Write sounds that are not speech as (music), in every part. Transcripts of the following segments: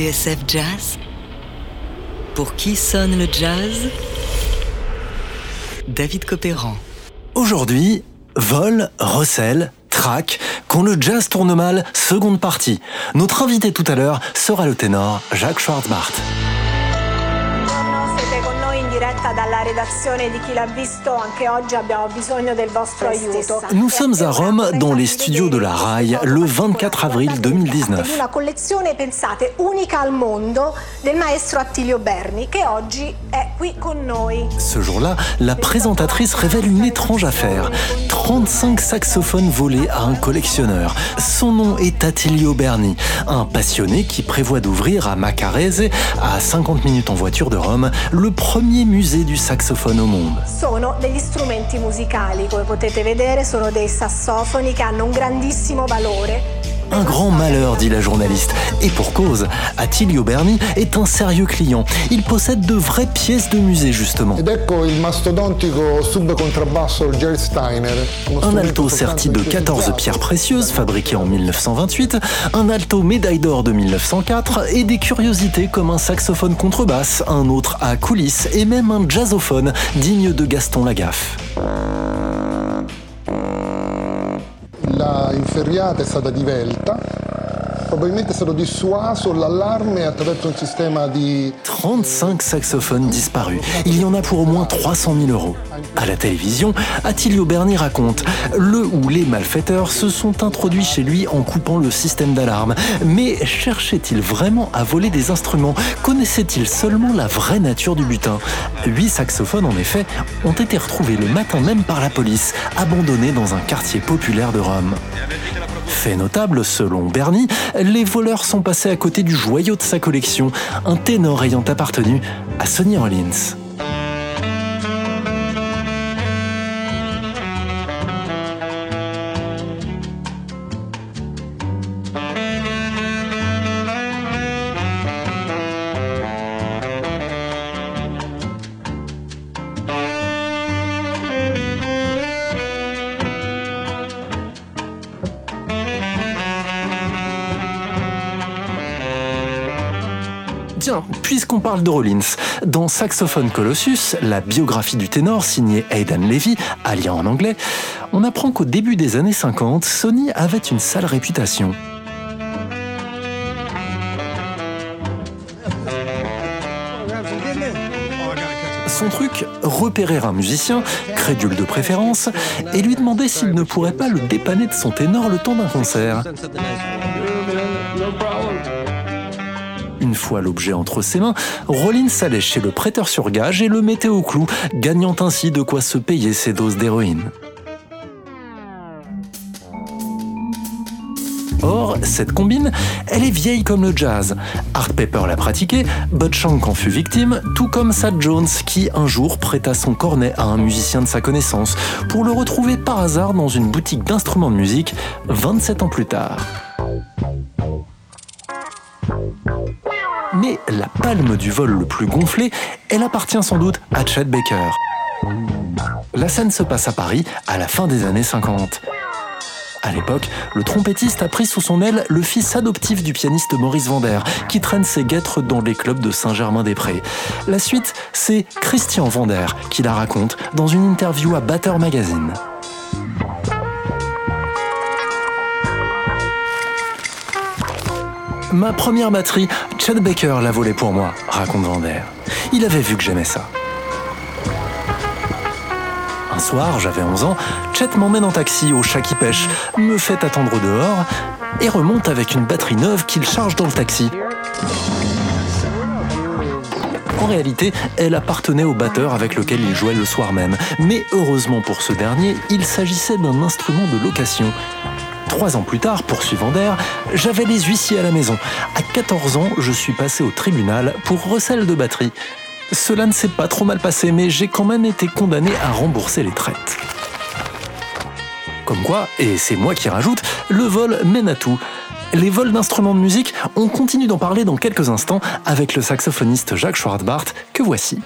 TSF Jazz Pour qui sonne le jazz? David Copéran. Aujourd'hui, vol, recel, track, quand le jazz tourne mal, seconde partie. Notre invité tout à l'heure sera le ténor Jacques Schwartzbart. Nous sommes à Rome dans les studios de la RAI le 24 avril 2019. Ce jour-là, la présentatrice révèle une étrange affaire. 35 saxophones volés à un collectionneur. Son nom est Attilio Berni, un passionné qui prévoit d'ouvrir à Macarese, à 50 minutes en voiture de Rome, le premier musée du saxophone au monde. Sono degli strumenti musicali, come potete vedere, sono dei sassofoni che hanno un grandissimo valore. Un grand malheur, dit la journaliste. Et pour cause, Attilio Berni est un sérieux client. Il possède de vraies pièces de musée, justement. Un alto serti de 14 pierres précieuses, fabriqué en 1928, un alto médaille d'or de 1904 et des curiosités comme un saxophone contrebasse, un autre à coulisses et même un jazzophone digne de Gaston Lagaffe. La inferriata è stata divelta, probabilmente stato dissuaso l'allarme attraverso un sistema di... 35 saxophones disparus. Il y en a pour au moins 300 000 euros. À la télévision, Attilio Berni raconte le ou les malfaiteurs se sont introduits chez lui en coupant le système d'alarme. Mais cherchait-il vraiment à voler des instruments? Connaissait-il seulement la vraie nature du butin? Huit saxophones, en effet, ont été retrouvés le matin même par la police, abandonnés dans un quartier populaire de Rome. Fait notable, selon Bernie, les voleurs sont passés à côté du joyau de sa collection, un ténor ayant appartenu à Sonny Rollins. Puisqu'on parle de Rollins, dans Saxophone Colossus, la biographie du ténor signée Aidan Levy, alliant en anglais, on apprend qu'au début des années 50, Sony avait une sale réputation. Son truc, repérer un musicien, crédule de préférence, et lui demander s'il ne pourrait pas le dépanner de son ténor le temps d'un concert. Une fois l'objet entre ses mains, Rollins allait chez le prêteur sur gage et le mettait au clou, gagnant ainsi de quoi se payer ses doses d'héroïne. Or, cette combine, elle est vieille comme le jazz. Art Pepper l'a pratiquée, Bud Shank en fut victime, tout comme Sad Jones qui un jour prêta son cornet à un musicien de sa connaissance pour le retrouver par hasard dans une boutique d'instruments de musique 27 ans plus tard. Mais la palme du vol le plus gonflé, elle appartient sans doute à Chet Baker. La scène se passe à Paris à la fin des années 50. À l'époque, le trompettiste a pris sous son aile le fils adoptif du pianiste Maurice Vander, qui traîne ses guêtres dans les clubs de Saint-Germain-des-Prés. La suite, c'est Christian Vander qui la raconte dans une interview à Batter Magazine. Ma première batterie, Chad Baker l'a volée pour moi, raconte Vander. Il avait vu que j'aimais ça. Un soir, j'avais 11 ans, Chet m'emmène en taxi au chat qui pêche, me fait attendre dehors et remonte avec une batterie neuve qu'il charge dans le taxi. En réalité, elle appartenait au batteur avec lequel il jouait le soir même. Mais heureusement pour ce dernier, il s'agissait d'un instrument de location. Trois ans plus tard, poursuit Vander, j'avais les huissiers à la maison. À 14 ans, je suis passé au tribunal pour recel de batterie. Cela ne s'est pas trop mal passé, mais j'ai quand même été condamné à rembourser les traites. Comme quoi, et c'est moi qui rajoute, le vol mène à tout. Les vols d'instruments de musique, on continue d'en parler dans quelques instants avec le saxophoniste Jacques Schwartzbart, que voici.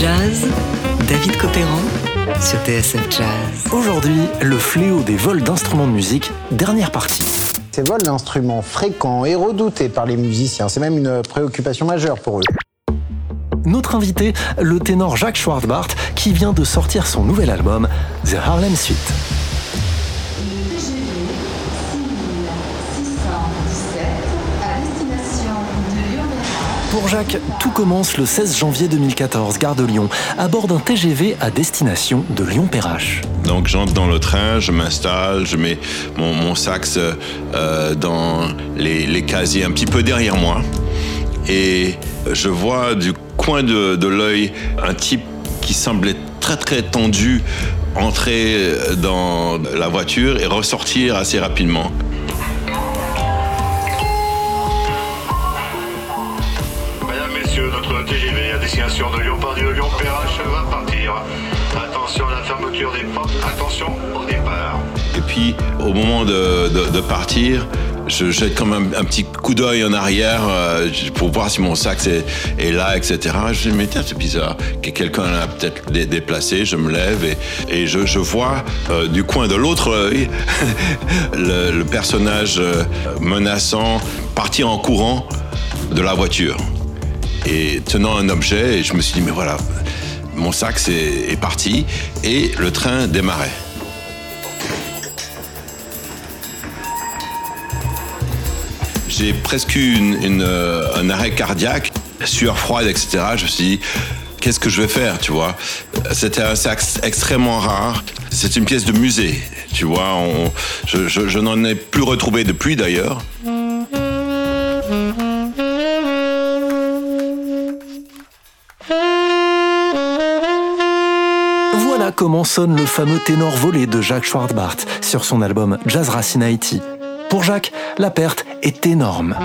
Jazz David Copéran sur TSF Jazz. Aujourd'hui, le fléau des vols d'instruments de musique, dernière partie. Ces vols d'instruments fréquents et redoutés par les musiciens, c'est même une préoccupation majeure pour eux. Notre invité, le ténor Jacques Schwartzbart, qui vient de sortir son nouvel album, The Harlem Suite. Pour Jacques, tout commence le 16 janvier 2014, gare de Lyon, à bord d'un TGV à destination de Lyon-Perrache. Donc j'entre dans le train, je m'installe, je mets mon, sax euh, dans les, casiers un petit peu derrière moi. Et je vois du coin de, de l'œil un type qui semblait très très tendu entrer dans la voiture et ressortir assez rapidement. Destination de Lyon-Pardieu, Lyon-Perrache va partir. Attention à la fermeture des portes, attention au départ. Et puis, au moment de, partir, je jette comme un, un petit coup d'œil en arrière euh, pour voir si mon sac est, là, etc. Je me dis, mais c'est bizarre, que quelqu'un l'a peut-être déplacé. Je me lève et, je, vois euh, du coin de l'autre œil (laughs) le, le, personnage euh, menaçant partir en courant de la voiture et tenant un objet. Et je me suis dit, mais voilà, mon sac est, parti et le train démarrait. J'ai presque eu une, euh, un arrêt cardiaque, sueur froide, etc. Je me suis dit, qu'est-ce que je vais faire, tu vois? C'était un sac extrêmement rare. C'est une pièce de musée, tu vois. je n'en ai plus retrouvé depuis d'ailleurs. Comment sonne le fameux ténor volé de Jacques Schwartzbart sur son album Jazz Racine Haïti. Pour Jacques, la perte est énorme.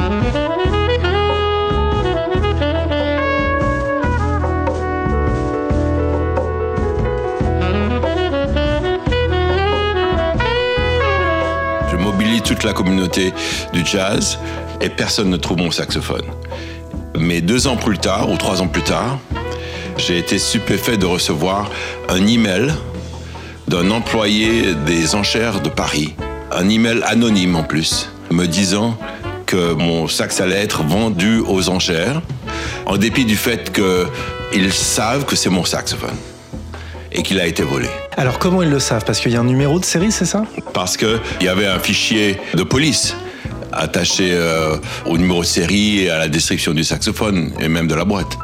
Je mobilise toute la communauté du jazz et personne ne trouve mon saxophone. Mais deux ans plus tard, ou trois ans plus tard, j'ai été stupéfait de recevoir un email d'un employé des enchères de Paris, un email anonyme en plus, me disant que mon sax allait être vendu aux enchères, en dépit du fait qu'ils savent que c'est mon saxophone et qu'il a été volé. Alors comment ils le savent? Parce qu'il y a un numéro de série, c'est ça? Parce qu'il y avait un fichier de police attaché euh, au numéro de série et à la description du saxophone et même de la boîte.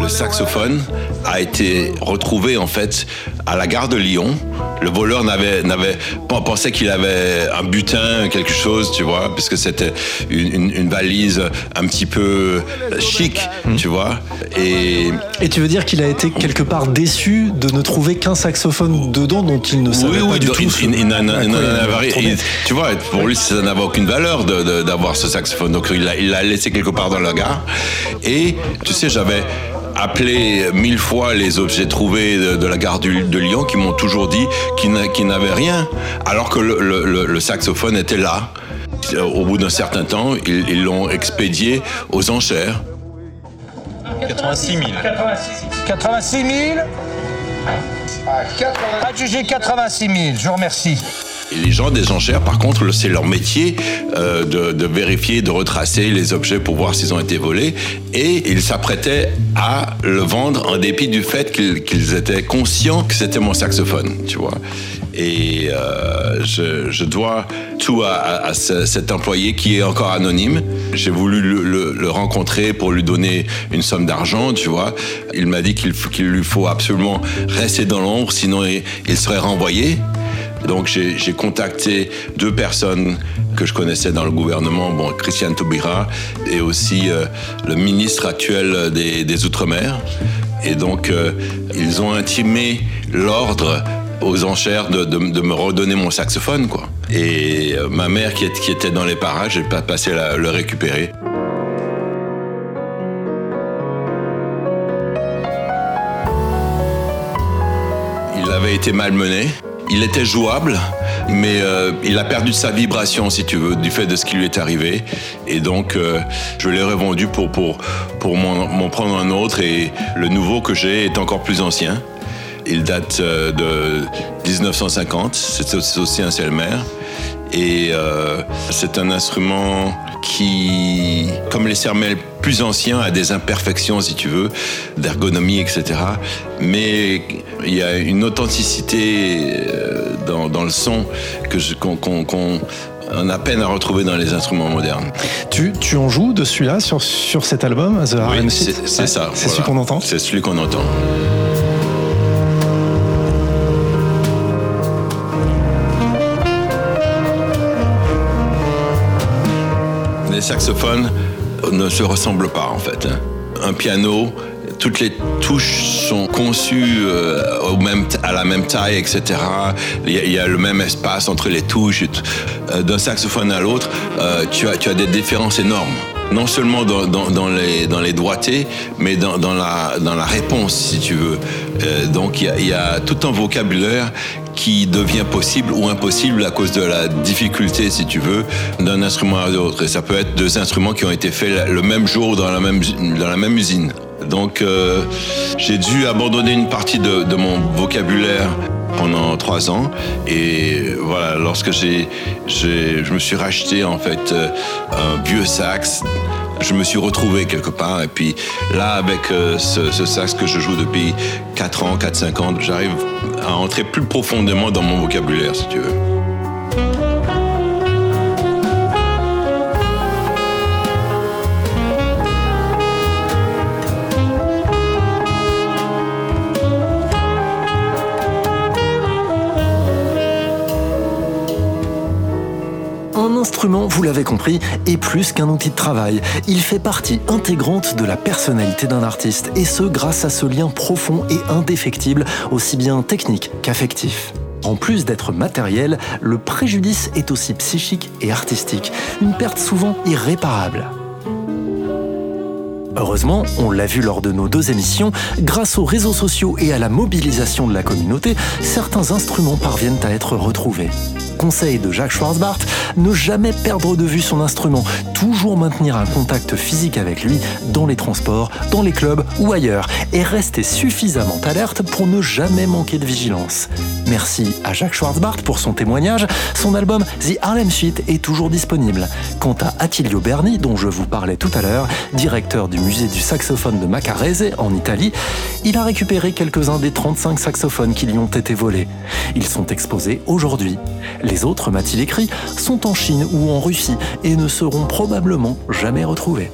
Le saxophone a été retrouvé en fait à la gare de Lyon. Le voleur n'avait n'avait pas pensé qu'il avait un butin, quelque chose, tu vois, puisque c'était une, valise un petit peu chic, tu vois. Et, et tu veux dire qu'il a été quelque part déçu de ne trouver qu'un saxophone dedans dont il ne savait pas du tout. tu vois, pour lui, ça n'avait aucune valeur d'avoir ce saxophone. Donc il l'a laissé quelque part dans la gare. Et tu sais, j'avais appelé mille fois les objets trouvés de, la gare de Lyon qui m'ont toujours dit qu'ils n'avaient rien, alors que le, saxophone était là. Au bout d'un certain temps, ils l'ont expédié aux enchères. 86 000. 86 000 Adjugé 86 000, je vous remercie. Les gens des enchères, par contre, c'est leur métier euh, de, vérifier, de retracer les objets pour voir s'ils ont été volés. Et ils s'apprêtaient à le vendre en dépit du fait qu'ils étaient conscients que c'était mon saxophone, tu vois. Et euh, je, dois tout à, cet employé qui est encore anonyme. J'ai voulu le, rencontrer pour lui donner une somme d'argent, tu vois. Il m'a dit qu'il lui faut absolument rester dans l'ombre, sinon il serait renvoyé. Donc j'ai contacté deux personnes que je connaissais dans le gouvernement, bon, Christiane Taubira et aussi euh, le ministre actuel des, Outre-mer. Et donc euh, ils ont intimé l'ordre aux enchères de, me redonner mon saxophone, quoi. Et euh, ma mère qui, était dans les parages, j'ai pas passé à le récupérer. Il avait été malmené. Il était jouable, mais euh, il a perdu sa vibration, si tu veux, du fait de ce qui lui est arrivé. Et donc, euh, je l'ai revendu pour, pour, m'en prendre un autre. Et le nouveau que j'ai est encore plus ancien. Il date euh, de 1950. C'est aussi un Selmer. Et euh, c'est un instrument qui, comme les sermels plus anciens, a des imperfections, si tu veux, d'ergonomie, etc. Mais il y a une authenticité euh, dans, dans le son que qu'on, qu'on, qu'on on a peine à retrouver dans les instruments modernes. Tu, tu en joues de celui-là sur, sur cet album, The Oui, c'est, ça. C'est voilà. celui qu'on entend C'est celui qu'on entend. Les saxophones ne se ressemblent pas en fait. Un piano, toutes les touches sont conçues euh, au même, à la même taille, etc. Il y, a, le même espace entre les touches. Euh, D'un saxophone à l'autre, euh, tu, as, tu as des différences énormes. Non seulement dans, dans, les, dans les mais dans, dans, la, dans la réponse, si tu veux. Donc il y a tout un vocabulaire qui devient possible ou impossible à cause de la difficulté, si tu veux, d'un instrument à l'autre. Et ça peut être deux instruments qui ont été faits le même jour dans la même, dans la même usine. Donc euh, j'ai dû abandonner une partie de, mon vocabulaire pendant trois ans et voilà lorsque j'ai je me suis racheté en fait euh, un vieux sax je me suis retrouvé quelque part et puis là avec euh, ce, ce sax que je joue depuis 4 ans 4-5 ans j'arrive à entrer plus profondément dans mon vocabulaire si tu veux instrument, vous l'avez compris, est plus qu'un outil de travail. Il fait partie intégrante de la personnalité d'un artiste, et ce grâce à ce lien profond et indéfectible, aussi bien technique qu'affectif. En plus d'être matériel, le préjudice est aussi psychique et artistique, une perte souvent irréparable. Heureusement, on l'a vu lors de nos deux émissions, grâce aux réseaux sociaux et à la mobilisation de la communauté, certains instruments parviennent à être retrouvés. Conseil de Jacques Schwarzbart, ne jamais perdre de vue son instrument, toujours maintenir un contact physique avec lui dans les transports, dans les clubs ou ailleurs, et rester suffisamment alerte pour ne jamais manquer de vigilance. Merci à Jacques Schwarzbart pour son témoignage, son album The Harlem Suite est toujours disponible. Quant à Attilio Berni, dont je vous parlais tout à l'heure, directeur du musée du saxophone de Macarese en Italie, il a récupéré quelques-uns des 35 saxophones qui lui ont été volés. Ils sont exposés aujourd'hui. Les autres, m'a-t-il écrit, sont en Chine ou en Russie et ne seront probablement jamais retrouvés.